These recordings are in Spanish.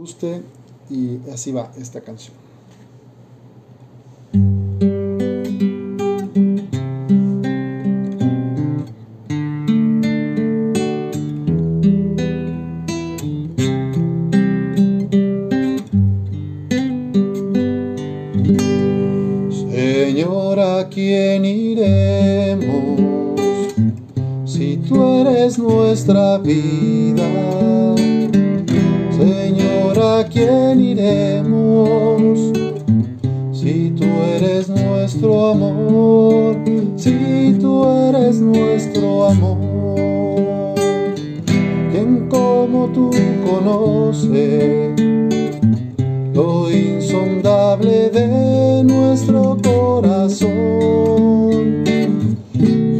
guste y así va esta canción. Señor, ¿a quién iremos si tú eres nuestra vida? Señor, ¿a quién iremos si tú eres nuestro amor? Si tú eres nuestro amor, ¿quién como tú conoce lo insondable de nuestro corazón?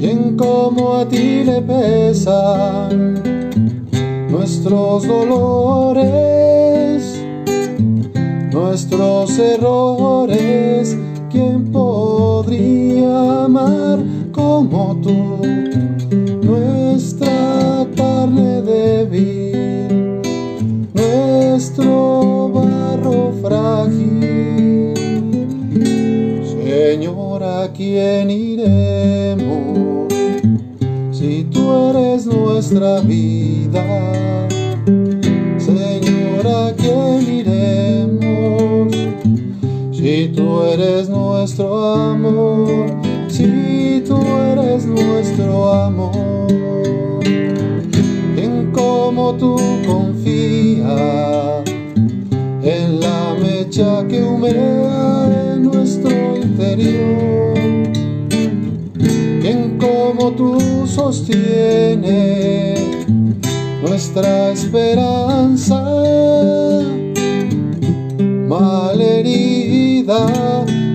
¿Quién como a ti le pesan nuestros dolores, nuestros errores? ¿Quién podría amar como tú? Nuestra carne débil, nuestro barro frágil. Señor, ¿a quién iremos si tú eres nuestra vida? Si tú eres nuestro amor? Si tú eres nuestro amor, en cómo tú confía en la mecha que humea en nuestro interior, en cómo tú sostienes nuestra esperanza malherida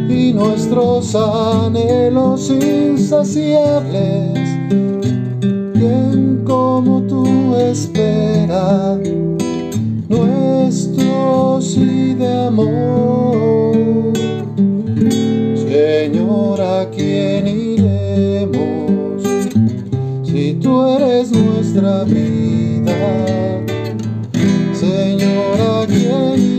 y nuestros anhelos insaciables. Quien como tú espera nuestro sí de amor. Señor, ¿a quién iremos si tú eres nuestra vida? Señor, ¿a quién iremos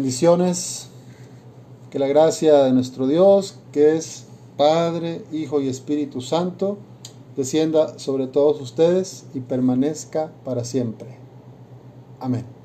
Bendiciones. Que la gracia de nuestro Dios, que es Padre, Hijo y Espíritu Santo, descienda sobre todos ustedes y permanezca para siempre. Amén.